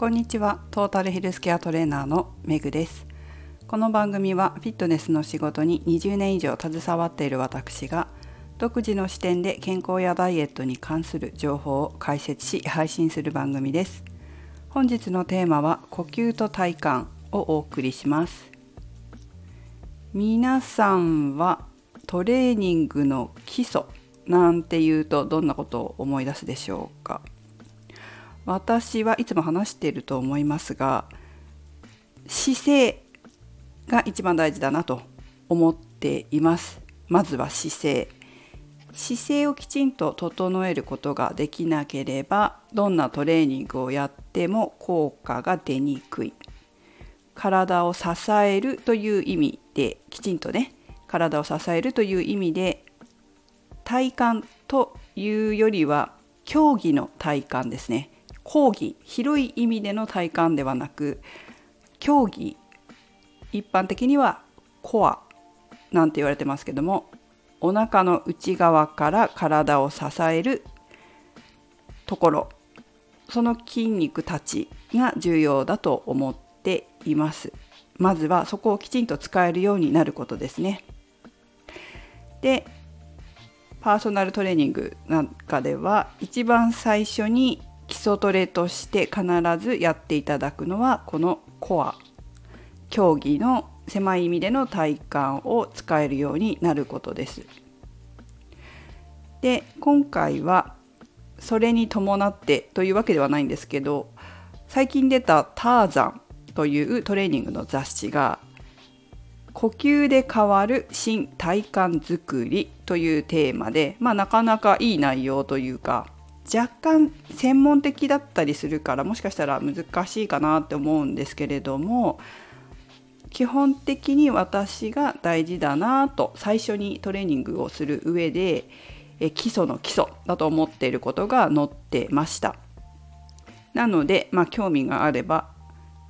こんにちは。トータルヘルスケアトレーナーのめぐです。この番組はフィットネスの仕事に20年以上携わっている私が独自の視点で健康やダイエットに関する情報を解説し配信する番組です。本日のテーマは呼吸と体幹をお送りします。皆さんはトレーニングの基礎なんていうとどんなことを思い出すでしょうか？私はいつも話していると思いますが姿勢が一番大事だなと思っています。まずは姿勢。姿勢をきちんと整えることができなければどんなトレーニングをやっても効果が出にくい。体を支えるという意味できちんとね体を支えるという意味で体幹というよりは競技の体幹ですね。講義広い意味での体幹ではなく競技一般的にはコアなんて言われてますけどもお腹の内側から体を支えるところその筋肉たちが重要だと思っています。まずはそこをきちんと使えるようになることですね。でパーソナルトレーニングなんかでは一番最初に基礎トレとして必ずやっていただくのはこのコア競技の狭い意味での体幹を使えるようになることです。で今回はそれに伴ってというわけではないんですけど最近出た「ターザン」というトレーニングの雑誌が呼吸で変わる新体幹づくりというテーマで、まあ、なかなかいい内容というか若干専門的だったりするからもしかしたら難しいかなって思うんですけれども基本的に私が大事だなと最初にトレーニングをする上で基礎の基礎だと思っていることが載ってました。なので、まあ、興味があれば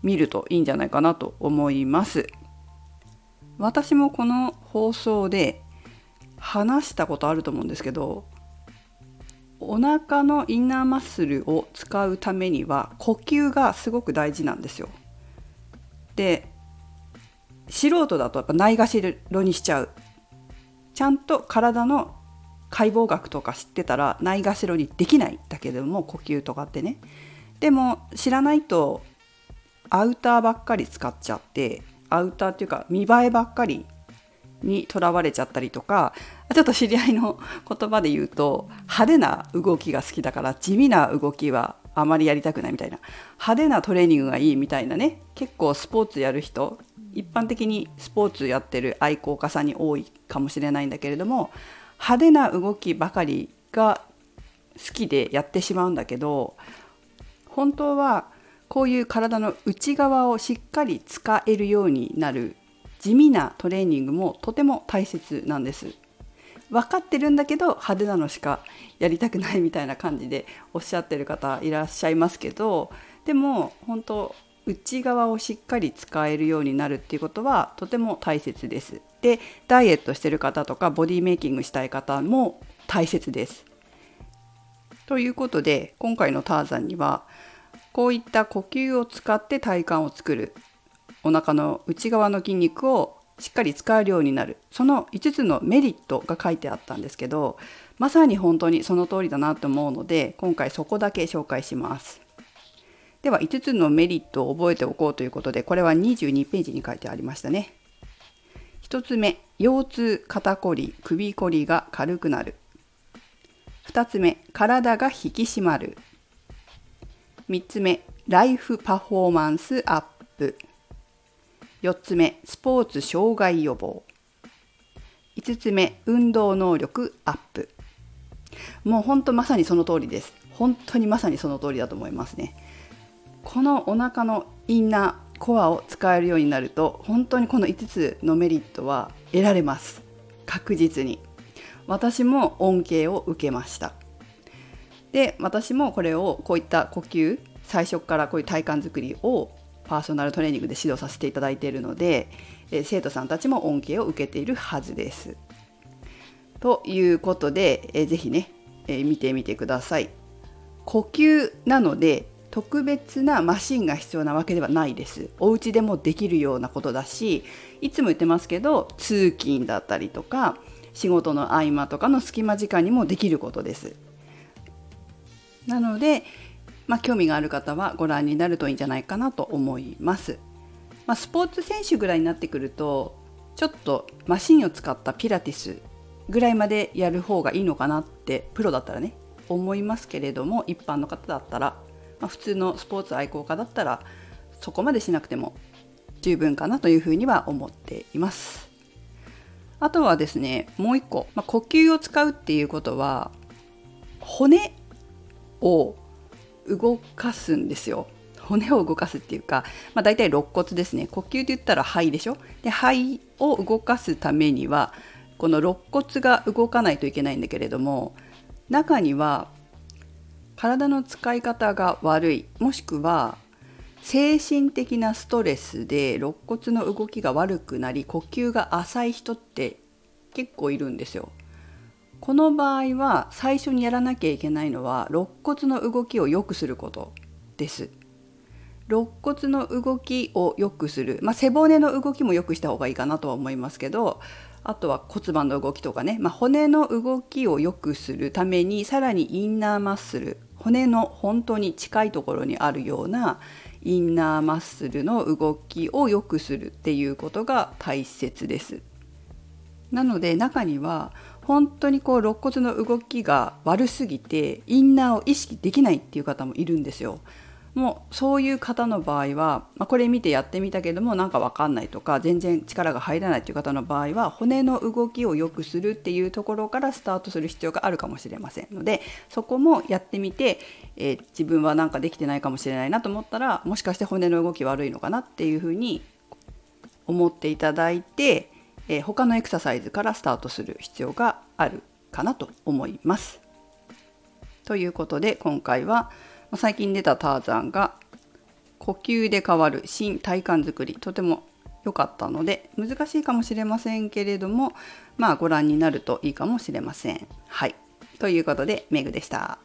見るといいんじゃないかなと思います。私もこの放送で話したことあると思うんですけどお腹のインナーマッスルを使うためには呼吸がすごく大事なんですよ。で素人だとやっぱないがしろにしちゃう。ちゃんと体の解剖学とか知ってたらないがしろにできないだけども呼吸とかってね。でも知らないとアウターばっかり使っちゃってアウターっていうか見栄えばっかりにとらわれちゃったりとかちょっと知り合いの言葉で言うと派手な動きが好きだから地味な動きはあまりやりたくないみたいな派手なトレーニングがいいみたいなね結構スポーツやる人一般的にスポーツやってる愛好家さんに多いかもしれないんだけれども派手な動きばかりが好きでやってしまうんだけど本当はこういう体の内側をしっかり使えるようになる地味なトレーニングもとても大切なんです。分かってるんだけど派手なのしかやりたくないみたいな感じでおっしゃってる方いらっしゃいますけどでも本当内側をしっかり使えるようになるっていうことはとても大切です。でダイエットしてる方とかボディメイキングしたい方も大切です。ということで今回のターザンにはこういった呼吸を使って体幹を作るお腹の内側の筋肉をしっかり使えるようになる。その5つのメリットが書いてあったんですけどまさに本当にその通りだなと思うので今回そこだけ紹介します。では5つのメリットを覚えておこうということでこれは22ページに書いてありましたね。1つ目腰痛肩こり首こりが軽くなる。2つ目体が引き締まる。3つ目ライフパフォーマンスアップ。4つ目スポーツ障害予防。5つ目運動能力アップ。もう本当まさにその通りです。本当にまさにその通りだと思いますね。このお腹のインナーコアを使えるようになると本当にこの5つのメリットは得られます。確実に。私も恩恵を受けました。で私もこれをこういった呼吸最初からこういう体幹作りをパーソナルトレーニングで指導させていただいているので、え生徒さんたちも恩恵を受けているはずです。ということで、えー、ぜひね、え、見てみてください。呼吸なので特別なマシンが必要なわけではないですお家でもできるようなことだしいつも言ってますけど通勤だったりとか仕事の合間とかの隙間時間にもできることですなので、まあ、興味がある方はご覧になるといいんじゃないかなと思います、まあ、スポーツ選手ぐらいになってくるとちょっとマシンを使ったピラティスぐらいまでやる方がいいのかなってプロだったらね思いますけれども一般の方だったら、まあ、普通のスポーツ愛好家だったらそこまでしなくても十分かなというふうには思っています。あとはですねもう一個、まあ、呼吸を使うっていうことは骨を動かすんですよ。骨を動かすっていうか、まあ、大体肋骨ですね呼吸って言ったら肺でしょ？で肺を動かすためにはこの肋骨が動かないといけないんだけれども中には体の使い方が悪いもしくは精神的なストレスで肋骨の動きが悪くなり呼吸が浅い人って結構いるんですよ。この場合は最初にやらなきゃいけないのは肋骨の動きを良くすることです。肋骨の動きを良くする、まあ、背骨の動きも良くした方がいいかなとは思いますけどあとは骨盤の動きとかね、まあ、骨の動きを良くするためにさらにインナーマッスル骨の本当に近いところにあるようなインナーマッスルの動きを良くするっていうことが大切です。なので中には本当にこう肋骨の動きが悪すぎてインナーを意識できないっていう方もいるんですよ。もうそういう方の場合は、まあ、これ見てやってみたけどもなんか分かんないとか全然力が入らないという方の場合は骨の動きを良くするっていうところからスタートする必要があるかもしれませんのでそこもやってみて、えー、自分はなんかできてないかもしれないなと思ったらもしかして骨の動き悪いのかなっていうふうに思っていただいて、えー、他のエクササイズからスタートする必要があるかなと思います。ということで今回は「最近出たターザンが呼吸で変わる新体感づくりとても良かったので難しいかもしれませんけれどもまあご覧になるといいかもしれません。はいということでメグでした。